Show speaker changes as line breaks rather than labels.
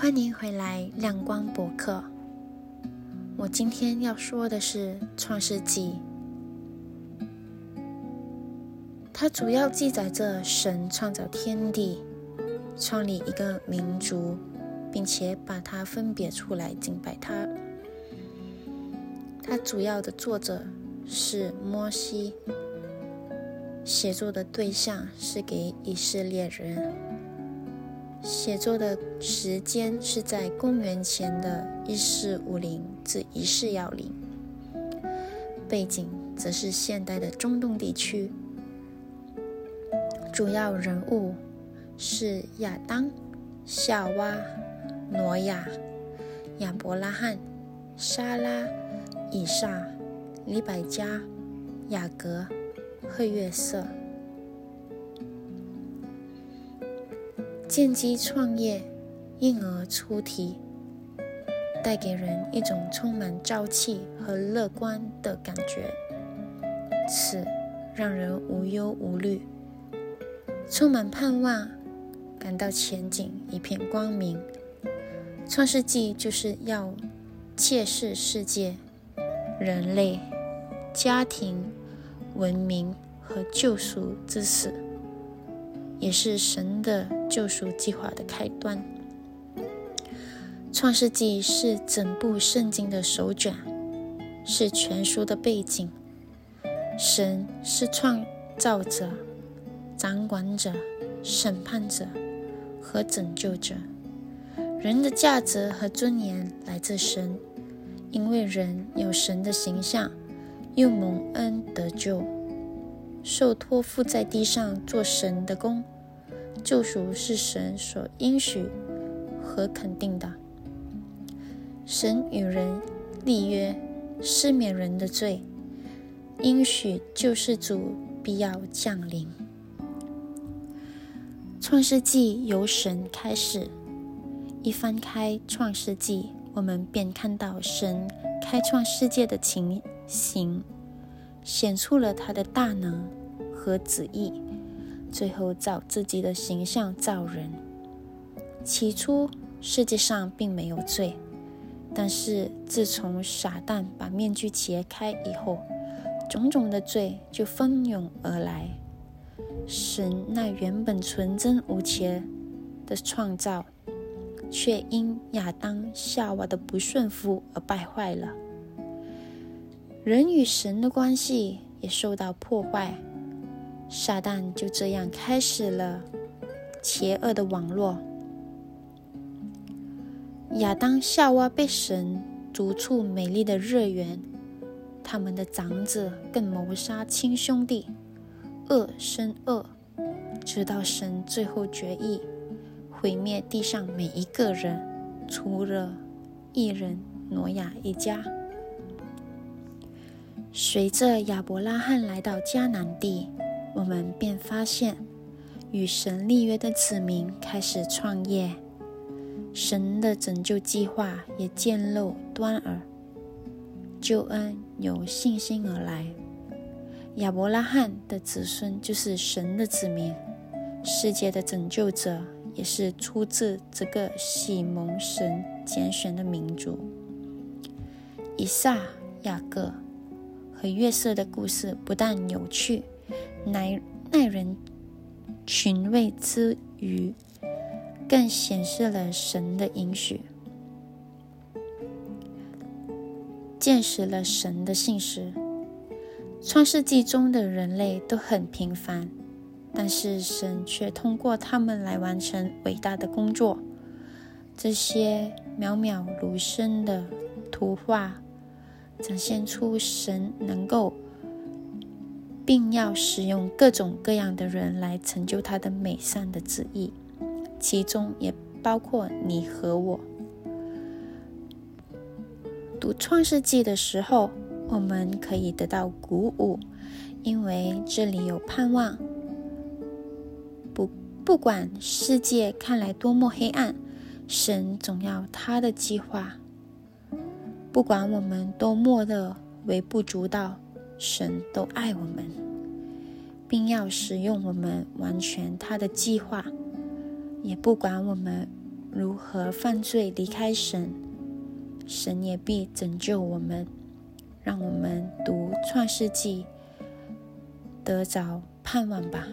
欢迎回来，亮光博客。我今天要说的是《创世纪》，它主要记载着神创造天地，创立一个民族，并且把它分别出来敬拜他。它主要的作者是摩西。写作的对象是给以色列人，写作的时间是在公元前的一四五零至一四幺零，背景则是现代的中东地区。主要人物是亚当、夏娃、挪亚、亚伯拉罕、撒拉、以撒、利百加、雅各。和约瑟，建基创业，婴儿出题，带给人一种充满朝气和乐观的感觉。此让人无忧无虑，充满盼望，感到前景一片光明。创世纪就是要揭示世界、人类、家庭。文明和救赎之始，也是神的救赎计划的开端。创世纪是整部圣经的首卷，是全书的背景。神是创造者、掌管者、审判者和拯救者。人的价值和尊严来自神，因为人有神的形象。又蒙恩得救，受托付在地上做神的工，救赎是神所应许和肯定的。神与人立约，赦免人的罪，应许救世主必要降临。创世纪由神开始，一翻开创世纪，我们便看到神开创世界的情形，显出了他的大能和旨意，最后照自己的形象造人。起初世界上并没有罪，但是自从撒旦把面具揭开以后，种种的罪就蜂拥而来。神那原本纯真无邪的创造，却因亚当夏娃的不顺服而败坏了。人与神的关系也受到破坏，撒旦就这样开始了邪恶的网络。亚当、夏娃被神逐出美丽的乐园，他们的长子更谋杀亲兄弟，恶生恶，直到神最后决意毁灭地上每一个人，除了一人挪亚一家。随着亚伯拉罕来到迦南地，我们便发现与神立约的子民开始创业，神的拯救计划也渐露端倪，救恩由信心而来。亚伯拉罕的子孙就是神的子民，世界的拯救者也是出自这个喜蒙神拣选的民族。以撒、雅各。和月色的故事不但有趣，耐耐人寻味之余，更显示了神的应许，见识了神的信实。创世纪中的人类都很平凡，但是神却通过他们来完成伟大的工作。这些渺渺如生的图画。展现出神能够，并要使用各种各样的人来成就他的美善的旨意，其中也包括你和我。读创世纪的时候，我们可以得到鼓舞，因为这里有盼望。不，不管世界看来多么黑暗，神总要他的计划。不管我们多么的微不足道，神都爱我们，并要使用我们完全他的计划。也不管我们如何犯罪离开神，神也必拯救我们。让我们读创世纪，得着盼望吧。